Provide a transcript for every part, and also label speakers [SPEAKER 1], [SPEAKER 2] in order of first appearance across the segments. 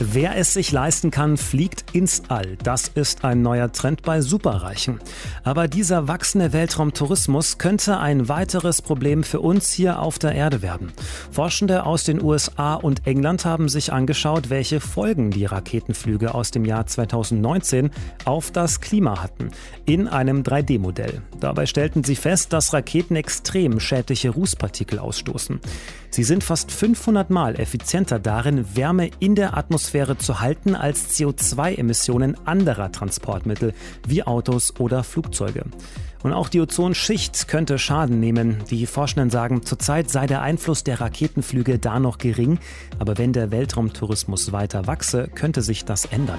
[SPEAKER 1] Wer es sich leisten kann, fliegt ins All. Das ist ein neuer Trend bei Superreichen. Aber dieser wachsende Weltraumtourismus könnte ein weiteres Problem für uns hier auf der Erde werden. Forschende aus den USA und England haben sich angeschaut, welche Folgen die Raketenflüge aus dem Jahr 2019 auf das Klima hatten. In einem 3D-Modell. Dabei stellten sie fest, dass Raketen extrem schädliche Rußpartikel ausstoßen. Sie sind fast 500 Mal effizienter darin, Wärme in der Atmosphäre zu halten als CO2-Emissionen anderer Transportmittel wie Autos oder Flugzeuge. Und auch die Ozonschicht könnte Schaden nehmen. Die Forschenden sagen, zurzeit sei der Einfluss der Raketenflüge da noch gering, aber wenn der Weltraumtourismus weiter wachse, könnte sich das ändern.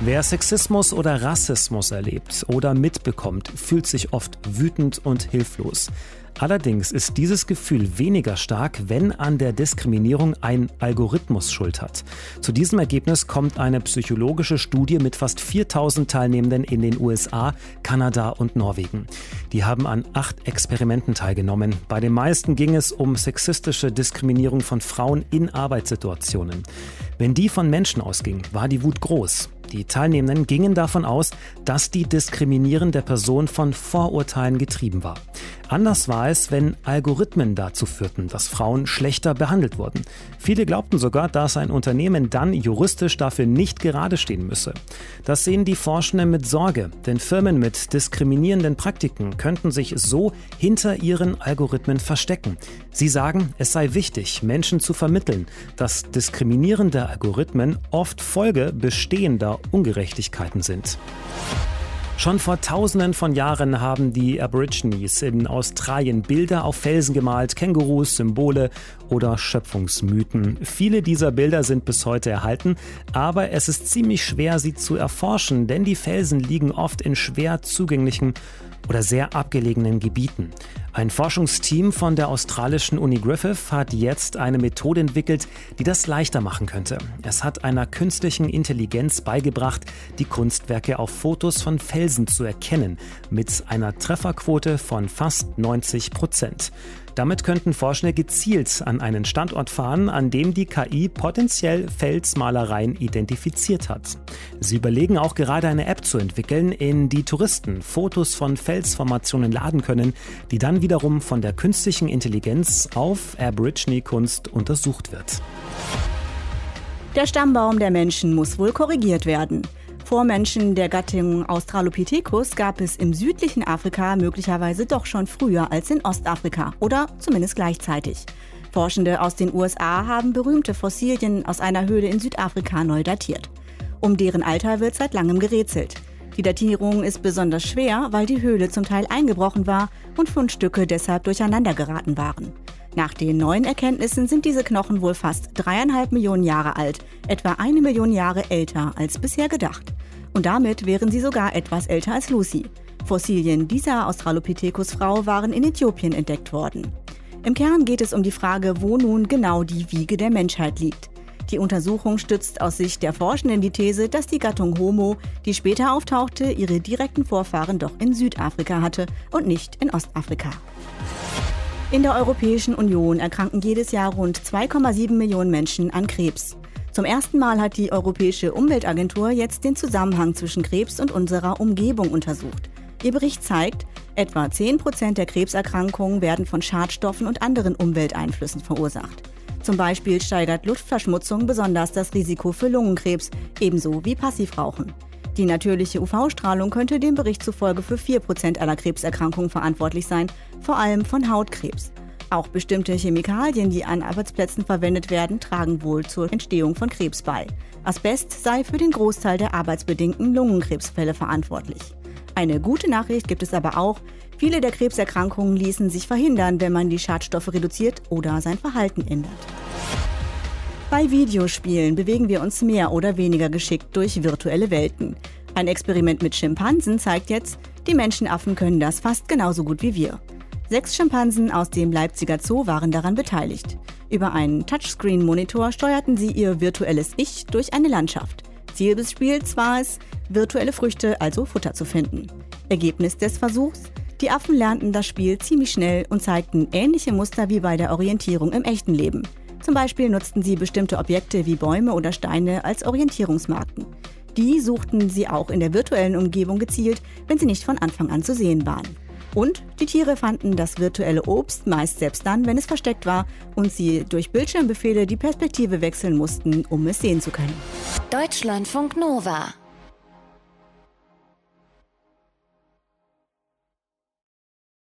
[SPEAKER 1] Wer Sexismus oder Rassismus erlebt oder mitbekommt, fühlt sich oft wütend und hilflos. Allerdings ist dieses Gefühl weniger stark, wenn an der Diskriminierung ein Algorithmus Schuld hat. Zu diesem Ergebnis kommt eine psychologische Studie mit fast 4000 Teilnehmenden in den USA, Kanada und Norwegen. Die haben an acht Experimenten teilgenommen. Bei den meisten ging es um sexistische Diskriminierung von Frauen in Arbeitssituationen. Wenn die von Menschen ausging, war die Wut groß. Die Teilnehmenden gingen davon aus, dass die diskriminierende Person von Vorurteilen getrieben war. Anders war es, wenn Algorithmen dazu führten, dass Frauen schlechter behandelt wurden. Viele glaubten sogar, dass ein Unternehmen dann juristisch dafür nicht gerade stehen müsse. Das sehen die Forschenden mit Sorge, denn Firmen mit diskriminierenden Praktiken könnten sich so hinter ihren Algorithmen verstecken. Sie sagen, es sei wichtig, Menschen zu vermitteln, dass diskriminierende Algorithmen oft Folge bestehender Ungerechtigkeiten sind. Schon vor tausenden von Jahren haben die Aborigines in Australien Bilder auf Felsen gemalt, Kängurus, Symbole oder Schöpfungsmythen. Viele dieser Bilder sind bis heute erhalten, aber es ist ziemlich schwer, sie zu erforschen, denn die Felsen liegen oft in schwer zugänglichen oder sehr abgelegenen Gebieten. Ein Forschungsteam von der australischen Uni Griffith hat jetzt eine Methode entwickelt, die das leichter machen könnte. Es hat einer künstlichen Intelligenz beigebracht, die Kunstwerke auf Fotos von Felsen zu erkennen, mit einer Trefferquote von fast 90 Prozent. Damit könnten Forschende gezielt an einen Standort fahren, an dem die KI potenziell Felsmalereien identifiziert hat. Sie überlegen auch gerade eine App zu entwickeln, in die Touristen Fotos von Felsformationen laden können, die dann wiederum von der künstlichen Intelligenz auf Aborigine-Kunst untersucht wird.
[SPEAKER 2] Der Stammbaum der Menschen muss wohl korrigiert werden. Vormenschen der Gattung Australopithecus gab es im südlichen Afrika möglicherweise doch schon früher als in Ostafrika oder zumindest gleichzeitig. Forschende aus den USA haben berühmte Fossilien aus einer Höhle in Südafrika neu datiert. Um deren Alter wird seit langem gerätselt. Die Datierung ist besonders schwer, weil die Höhle zum Teil eingebrochen war und Fundstücke deshalb durcheinander geraten waren. Nach den neuen Erkenntnissen sind diese Knochen wohl fast dreieinhalb Millionen Jahre alt, etwa eine Million Jahre älter als bisher gedacht. Und damit wären sie sogar etwas älter als Lucy. Fossilien dieser Australopithecus-Frau waren in Äthiopien entdeckt worden. Im Kern geht es um die Frage, wo nun genau die Wiege der Menschheit liegt. Die Untersuchung stützt aus Sicht der Forschenden die These, dass die Gattung Homo, die später auftauchte, ihre direkten Vorfahren doch in Südafrika hatte und nicht in Ostafrika. In der Europäischen Union erkranken jedes Jahr rund 2,7 Millionen Menschen an Krebs. Zum ersten Mal hat die Europäische Umweltagentur jetzt den Zusammenhang zwischen Krebs und unserer Umgebung untersucht. Ihr Bericht zeigt, etwa 10 Prozent der Krebserkrankungen werden von Schadstoffen und anderen Umwelteinflüssen verursacht. Zum Beispiel steigert Luftverschmutzung besonders das Risiko für Lungenkrebs, ebenso wie Passivrauchen. Die natürliche UV-Strahlung könnte dem Bericht zufolge für 4 Prozent aller Krebserkrankungen verantwortlich sein, vor allem von Hautkrebs. Auch bestimmte Chemikalien, die an Arbeitsplätzen verwendet werden, tragen wohl zur Entstehung von Krebs bei. Asbest sei für den Großteil der arbeitsbedingten Lungenkrebsfälle verantwortlich. Eine gute Nachricht gibt es aber auch. Viele der Krebserkrankungen ließen sich verhindern, wenn man die Schadstoffe reduziert oder sein Verhalten ändert. Bei Videospielen bewegen wir uns mehr oder weniger geschickt durch virtuelle Welten. Ein Experiment mit Schimpansen zeigt jetzt, die Menschenaffen können das fast genauso gut wie wir. Sechs Schimpansen aus dem Leipziger Zoo waren daran beteiligt. Über einen Touchscreen-Monitor steuerten sie ihr virtuelles Ich durch eine Landschaft. Ziel des Spiels war es, virtuelle Früchte, also Futter zu finden. Ergebnis des Versuchs? Die Affen lernten das Spiel ziemlich schnell und zeigten ähnliche Muster wie bei der Orientierung im echten Leben. Zum Beispiel nutzten sie bestimmte Objekte wie Bäume oder Steine als Orientierungsmarken. Die suchten sie auch in der virtuellen Umgebung gezielt, wenn sie nicht von Anfang an zu sehen waren. Und die Tiere fanden das virtuelle Obst meist selbst dann, wenn es versteckt war und sie durch Bildschirmbefehle die Perspektive wechseln mussten, um es sehen zu können.
[SPEAKER 3] Deutschlandfunk Nova